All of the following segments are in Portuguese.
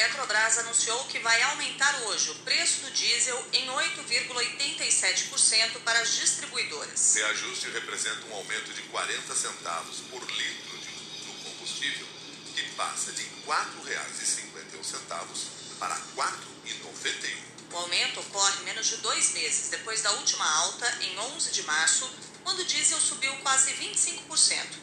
Petrobras anunciou que vai aumentar hoje o preço do diesel em 8,87% para as distribuidoras. O reajuste representa um aumento de 40 centavos por litro de, do combustível, que passa de R$ 4,51 para R$ 4,91. O aumento ocorre menos de dois meses depois da última alta, em 11 de março, quando o diesel subiu quase 25%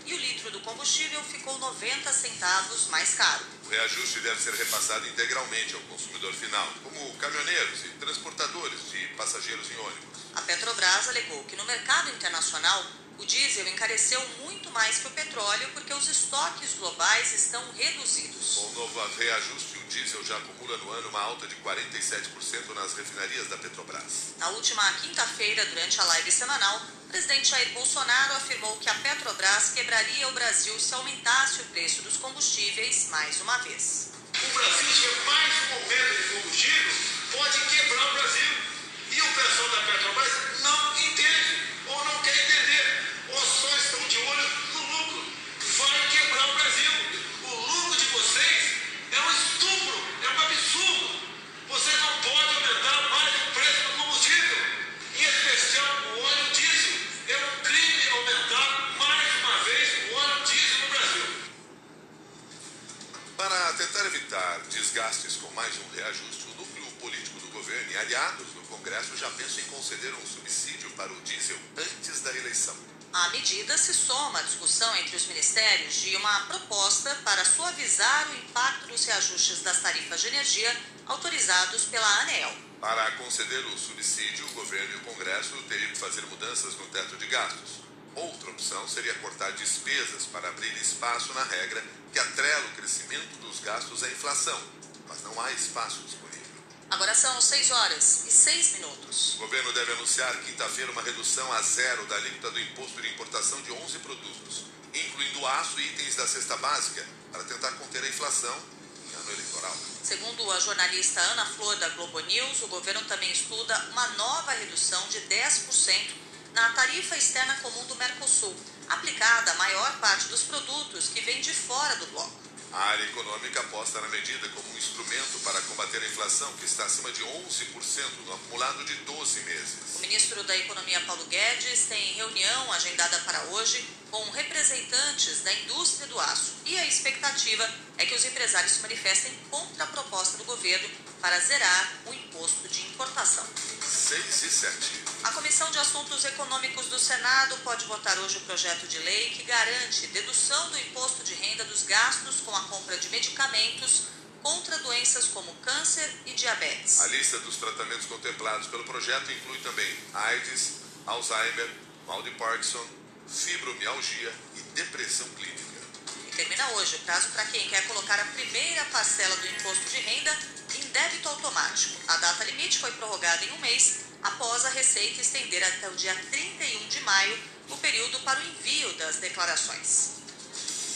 combustível ficou 90 centavos mais caro. O reajuste deve ser repassado integralmente ao consumidor final, como caminhoneiros e transportadores de passageiros em ônibus. A Petrobras alegou que no mercado internacional o diesel encareceu muito mais que o petróleo porque os estoques globais estão reduzidos. Com o novo reajuste, o diesel já acumula no ano uma alta de 47% nas refinarias da Petrobras. Na última quinta-feira, durante a live semanal, o presidente Jair Bolsonaro afirmou que a Petrobras quebraria o Brasil se aumentasse o preço dos combustíveis mais uma vez. O Brasil tiver mais um aumento de combustível, pode quebrar o Brasil. E o pessoal da Petrobras não entende ou não quer entender, evitar desgastes com mais um reajuste, o núcleo político do governo e aliados no Congresso já pensam em conceder um subsídio para o diesel antes da eleição. A medida se soma à discussão entre os ministérios de uma proposta para suavizar o impacto dos reajustes das tarifas de energia autorizados pela ANEEL. Para conceder o subsídio, o governo e o Congresso teriam que fazer mudanças no teto de gastos. Outra opção seria cortar despesas para abrir espaço na regra que atrela o crescimento dos gastos à inflação, mas não há espaço disponível. Agora são 6 horas e 6 minutos. O governo deve anunciar quinta-feira uma redução a zero da alíquota do imposto de importação de 11 produtos, incluindo aço e itens da cesta básica, para tentar conter a inflação em ano eleitoral. Segundo a jornalista Ana Flor da Globo News, o governo também estuda uma nova redução de 10% na tarifa externa comum do Mercosul, aplicada à maior parte dos produtos que vêm de fora do bloco. A área econômica aposta na medida como um instrumento para combater a inflação, que está acima de 11% no acumulado de 12 meses. O ministro da Economia, Paulo Guedes, tem reunião agendada para hoje com representantes da indústria do aço. E a expectativa é que os empresários se manifestem contra a proposta do governo para zerar o imposto de importação. 6 e 7. A Comissão de Assuntos Econômicos do Senado pode votar hoje o projeto de lei que garante dedução do imposto de renda dos gastos com a compra de medicamentos contra doenças como câncer e diabetes. A lista dos tratamentos contemplados pelo projeto inclui também AIDS, Alzheimer, mal de Parkinson, fibromialgia e depressão clínica. E termina hoje o prazo para quem quer colocar a primeira parcela do imposto de renda débito automático. A data limite foi prorrogada em um mês após a Receita estender até o dia 31 de maio o período para o envio das declarações.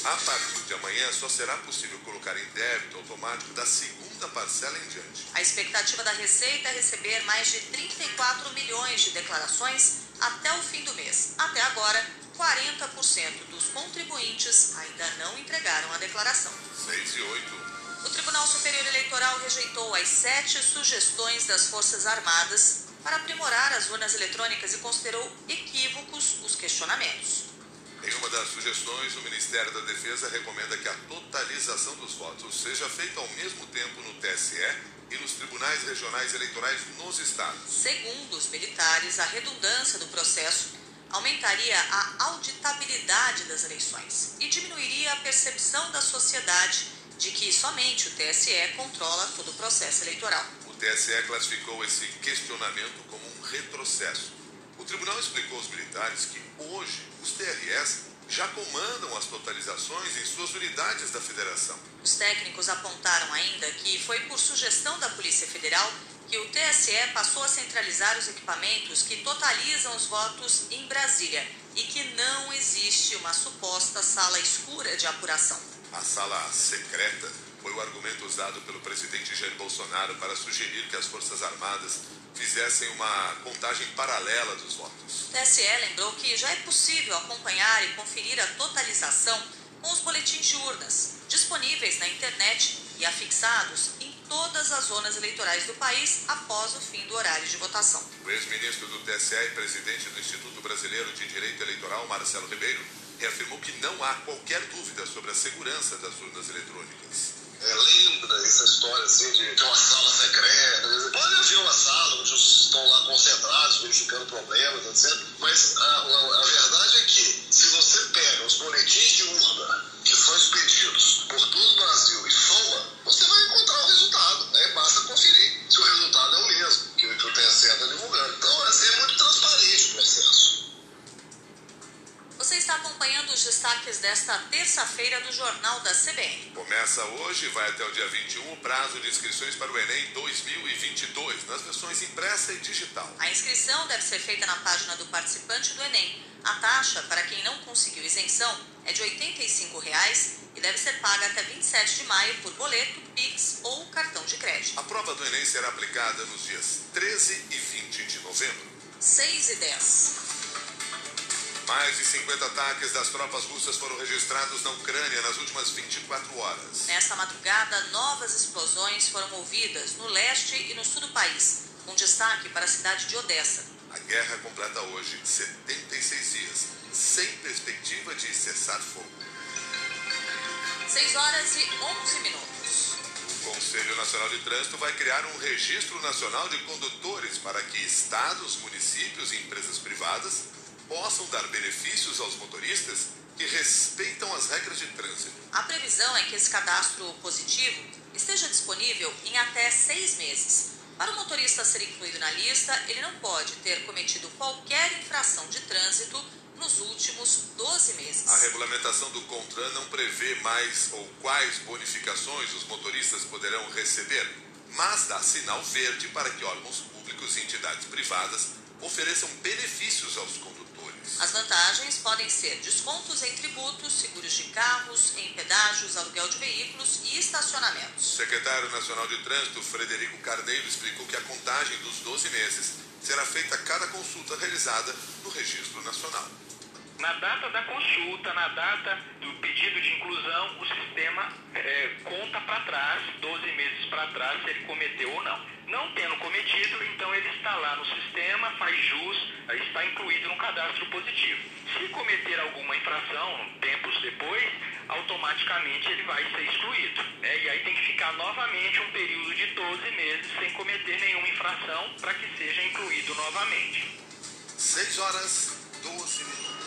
A partir de amanhã, só será possível colocar em débito automático da segunda parcela em diante. A expectativa da Receita é receber mais de 34 milhões de declarações até o fim do mês. Até agora, 40% dos contribuintes ainda não entregaram a declaração. 6 e 8. O Tribunal Superior Eleitoral rejeitou as sete sugestões das Forças Armadas para aprimorar as urnas eletrônicas e considerou equívocos os questionamentos. Em uma das sugestões, o Ministério da Defesa recomenda que a totalização dos votos seja feita ao mesmo tempo no TSE e nos tribunais regionais eleitorais nos estados. Segundo os militares, a redundância do processo aumentaria a auditabilidade das eleições e diminuiria a percepção da sociedade de que somente o TSE controla todo o processo eleitoral. O TSE classificou esse questionamento como um retrocesso. O tribunal explicou aos militares que hoje os TRS já comandam as totalizações em suas unidades da federação. Os técnicos apontaram ainda que foi por sugestão da Polícia Federal que o TSE passou a centralizar os equipamentos que totalizam os votos em Brasília e que não existe uma suposta sala escura de apuração. A sala secreta foi o argumento usado pelo presidente Jair Bolsonaro para sugerir que as Forças Armadas fizessem uma contagem paralela dos votos. O TSE lembrou que já é possível acompanhar e conferir a totalização com os boletins de urnas, disponíveis na internet e afixados em todas as zonas eleitorais do país após o fim do horário de votação. O ex-ministro do TSE e presidente do Instituto Brasileiro de Direito Eleitoral, Marcelo Ribeiro, reafirmou que não há qualquer dúvida sobre a segurança das urnas eletrônicas. É, lembra essa história assim de, de uma sala secreta? Pode haver uma sala onde estão lá concentrados, verificando problemas, etc. Mas a, a, a verdade é que, se você pega os boletins de desta terça-feira do Jornal da CBN. Começa hoje e vai até o dia 21 o prazo de inscrições para o Enem 2022, nas versões impressa e digital. A inscrição deve ser feita na página do participante do Enem. A taxa, para quem não conseguiu isenção, é de 85 reais e deve ser paga até 27 de maio por boleto, Pix ou cartão de crédito. A prova do Enem será aplicada nos dias 13 e 20 de novembro. 6 e 10. Mais de 50 ataques das tropas russas foram registrados na Ucrânia nas últimas 24 horas. Nesta madrugada, novas explosões foram ouvidas no leste e no sul do país, com destaque para a cidade de Odessa. A guerra completa hoje 76 dias, sem perspectiva de cessar fogo. 6 horas e 11 minutos. O Conselho Nacional de Trânsito vai criar um registro nacional de condutores para que estados, municípios e empresas privadas possam dar benefícios aos motoristas que respeitam as regras de trânsito. A previsão é que esse cadastro positivo esteja disponível em até seis meses. Para o motorista ser incluído na lista, ele não pode ter cometido qualquer infração de trânsito nos últimos 12 meses. A regulamentação do CONTRAN não prevê mais ou quais bonificações os motoristas poderão receber, mas dá sinal verde para que órgãos públicos e entidades privadas ofereçam benefícios aos condutores. As vantagens podem ser descontos em tributos, seguros de carros, em pedágios, aluguel de veículos e estacionamentos. O secretário nacional de Trânsito, Frederico Carneiro, explicou que a contagem dos 12 meses será feita a cada consulta realizada no Registro Nacional. Na data da consulta, na data do pedido de inclusão, o sistema é, conta para trás, 12 meses para trás, se ele cometeu ou não. Não tendo cometido, então ele está lá no sistema, faz jus, está incluído no cadastro positivo. Se cometer alguma infração, tempos depois, automaticamente ele vai ser excluído. Né? E aí tem que ficar novamente um período de 12 meses sem cometer nenhuma infração para que seja incluído novamente. 6 horas 12 minutos.